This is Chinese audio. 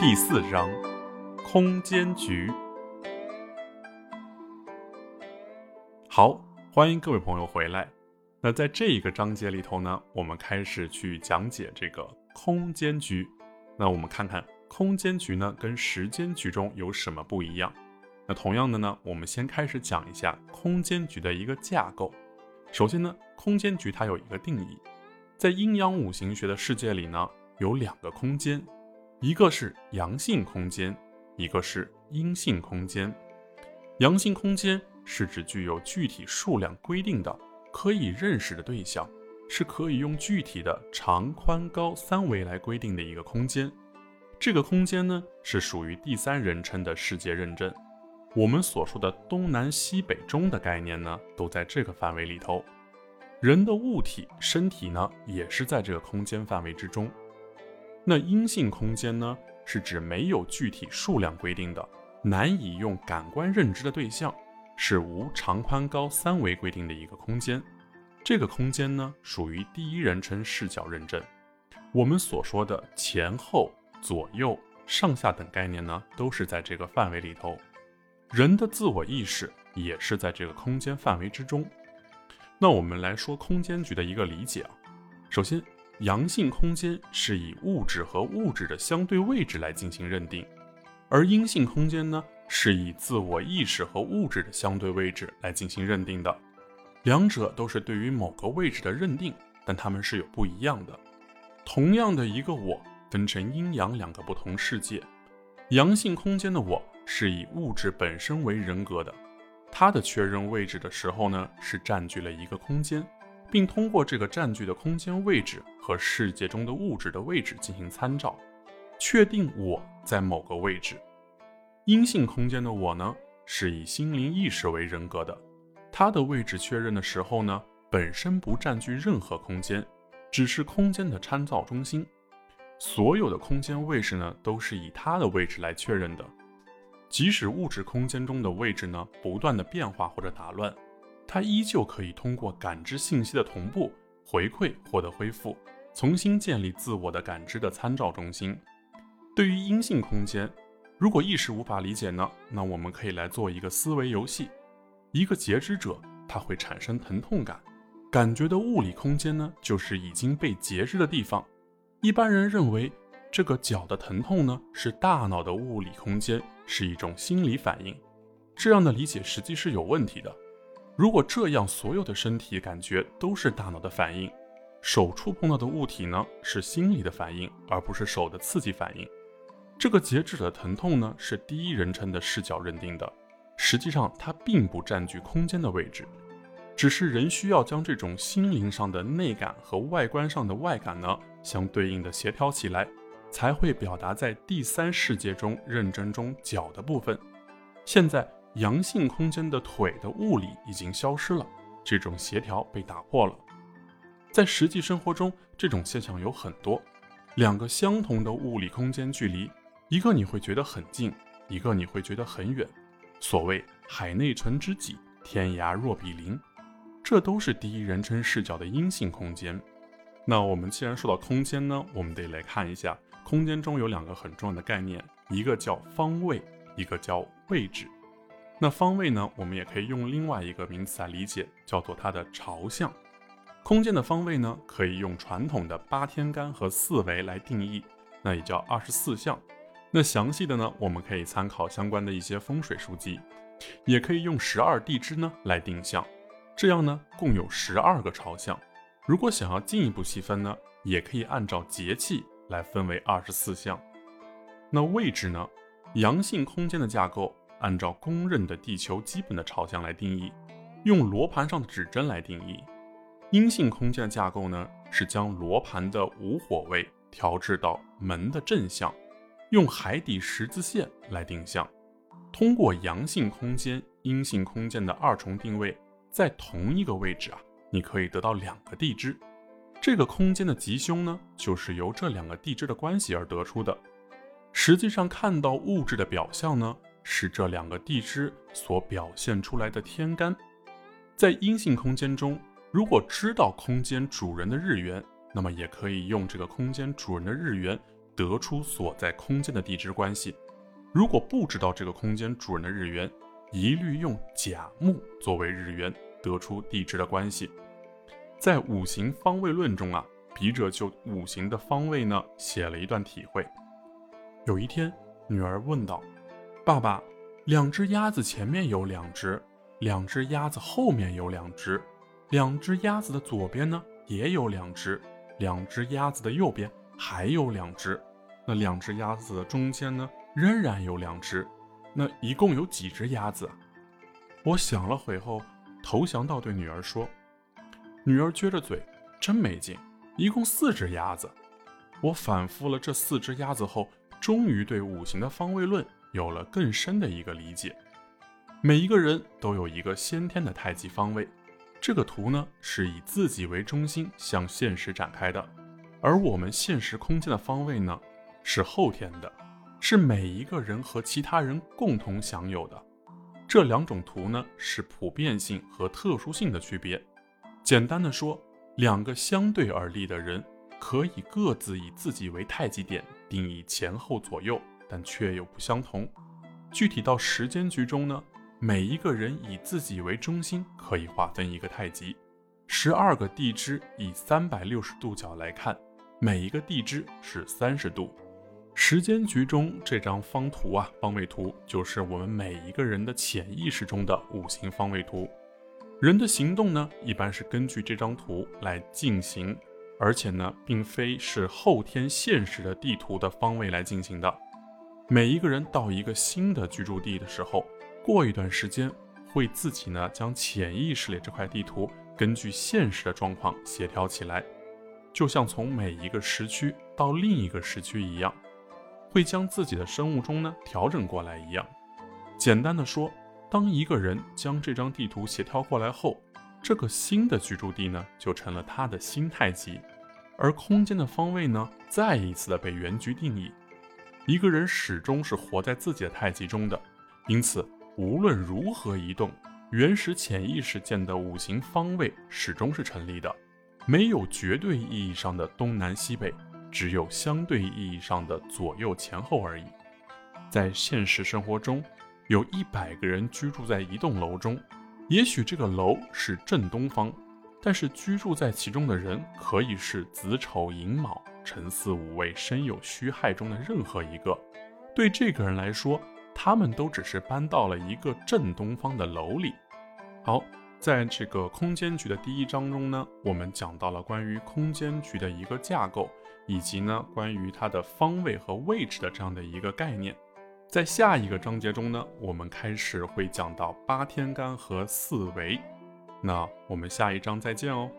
第四章，空间局。好，欢迎各位朋友回来。那在这一个章节里头呢，我们开始去讲解这个空间局。那我们看看空间局呢跟时间局中有什么不一样。那同样的呢，我们先开始讲一下空间局的一个架构。首先呢，空间局它有一个定义，在阴阳五行学的世界里呢，有两个空间，一个是阳性空间，一个是阴性空间。阳性空间是指具有具体数量规定的、可以认识的对象，是可以用具体的长、宽、高三维来规定的一个空间。这个空间呢，是属于第三人称的世界认证。我们所说的东南西北中的概念呢，都在这个范围里头。人的物体身体呢，也是在这个空间范围之中。那阴性空间呢，是指没有具体数量规定的、难以用感官认知的对象，是无长宽高三维规定的一个空间。这个空间呢，属于第一人称视角认证。我们所说的前后、左右、上下等概念呢，都是在这个范围里头。人的自我意识也是在这个空间范围之中。那我们来说空间局的一个理解啊。首先，阳性空间是以物质和物质的相对位置来进行认定，而阴性空间呢是以自我意识和物质的相对位置来进行认定的。两者都是对于某个位置的认定，但它们是有不一样的。同样的一个我，分成阴阳两个不同世界。阳性空间的我。是以物质本身为人格的，它的确认位置的时候呢，是占据了一个空间，并通过这个占据的空间位置和世界中的物质的位置进行参照，确定我在某个位置。阴性空间的我呢，是以心灵意识为人格的，它的位置确认的时候呢，本身不占据任何空间，只是空间的参照中心。所有的空间位置呢，都是以它的位置来确认的。即使物质空间中的位置呢不断的变化或者打乱，它依旧可以通过感知信息的同步回馈获得恢复，重新建立自我的感知的参照中心。对于阴性空间，如果意识无法理解呢，那我们可以来做一个思维游戏。一个截肢者他会产生疼痛感，感觉的物理空间呢就是已经被截肢的地方。一般人认为这个脚的疼痛呢是大脑的物理空间。是一种心理反应，这样的理解实际是有问题的。如果这样，所有的身体感觉都是大脑的反应，手触碰到的物体呢是心理的反应，而不是手的刺激反应。这个截肢的疼痛呢是第一人称的视角认定的，实际上它并不占据空间的位置，只是人需要将这种心灵上的内感和外观上的外感呢相对应的协调起来。才会表达在第三世界中认真中脚的部分。现在阳性空间的腿的物理已经消失了，这种协调被打破了。在实际生活中，这种现象有很多。两个相同的物理空间距离，一个你会觉得很近，一个你会觉得很远。所谓海内存知己，天涯若比邻，这都是第一人称视角的阴性空间。那我们既然说到空间呢，我们得来看一下。空间中有两个很重要的概念，一个叫方位，一个叫位置。那方位呢，我们也可以用另外一个名词来理解，叫做它的朝向。空间的方位呢，可以用传统的八天干和四维来定义，那也叫二十四象。那详细的呢，我们可以参考相关的一些风水书籍，也可以用十二地支呢来定向。这样呢，共有十二个朝向。如果想要进一步细分呢，也可以按照节气。来分为二十四项。那位置呢？阳性空间的架构按照公认的地球基本的朝向来定义，用罗盘上的指针来定义。阴性空间的架构呢，是将罗盘的午火位调制到门的正向，用海底十字线来定向。通过阳性空间、阴性空间的二重定位，在同一个位置啊，你可以得到两个地支。这个空间的吉凶呢，就是由这两个地支的关系而得出的。实际上，看到物质的表象呢，是这两个地支所表现出来的天干。在阴性空间中，如果知道空间主人的日元，那么也可以用这个空间主人的日元得出所在空间的地支关系。如果不知道这个空间主人的日元，一律用甲木作为日元，得出地支的关系。在五行方位论中啊，笔者就五行的方位呢写了一段体会。有一天，女儿问道：“爸爸，两只鸭子前面有两只，两只鸭子后面有两只，两只鸭子的左边呢也有两只，两只鸭子的右边还有两只，那两只鸭子的中间呢仍然有两只。”那一共有几只鸭子？我想了会后，投降到对女儿说：“女儿撅着嘴，真没劲，一共四只鸭子。”我反复了这四只鸭子后，终于对五行的方位论有了更深的一个理解。每一个人都有一个先天的太极方位，这个图呢是以自己为中心向现实展开的，而我们现实空间的方位呢是后天的。是每一个人和其他人共同享有的。这两种图呢，是普遍性和特殊性的区别。简单的说，两个相对而立的人，可以各自以自己为太极点，定义前后左右，但却又不相同。具体到时间局中呢，每一个人以自己为中心，可以划分一个太极。十二个地支以三百六十度角来看，每一个地支是三十度。时间局中这张方图啊，方位图就是我们每一个人的潜意识中的五行方位图。人的行动呢，一般是根据这张图来进行，而且呢，并非是后天现实的地图的方位来进行的。每一个人到一个新的居住地的时候，过一段时间会自己呢将潜意识里这块地图根据现实的状况协调起来，就像从每一个时区到另一个时区一样。会将自己的生物钟呢调整过来一样。简单的说，当一个人将这张地图协调过来后，这个新的居住地呢就成了他的新太极，而空间的方位呢再一次的被原局定义。一个人始终是活在自己的太极中的，因此无论如何移动，原始潜意识间的五行方位始终是成立的，没有绝对意义上的东南西北。只有相对意义上的左右前后而已。在现实生活中，有一百个人居住在一栋楼中，也许这个楼是正东方，但是居住在其中的人可以是子丑寅卯陈四五位身有戌亥中的任何一个。对这个人来说，他们都只是搬到了一个正东方的楼里。好。在这个空间局的第一章中呢，我们讲到了关于空间局的一个架构，以及呢关于它的方位和位置的这样的一个概念。在下一个章节中呢，我们开始会讲到八天干和四维。那我们下一章再见哦。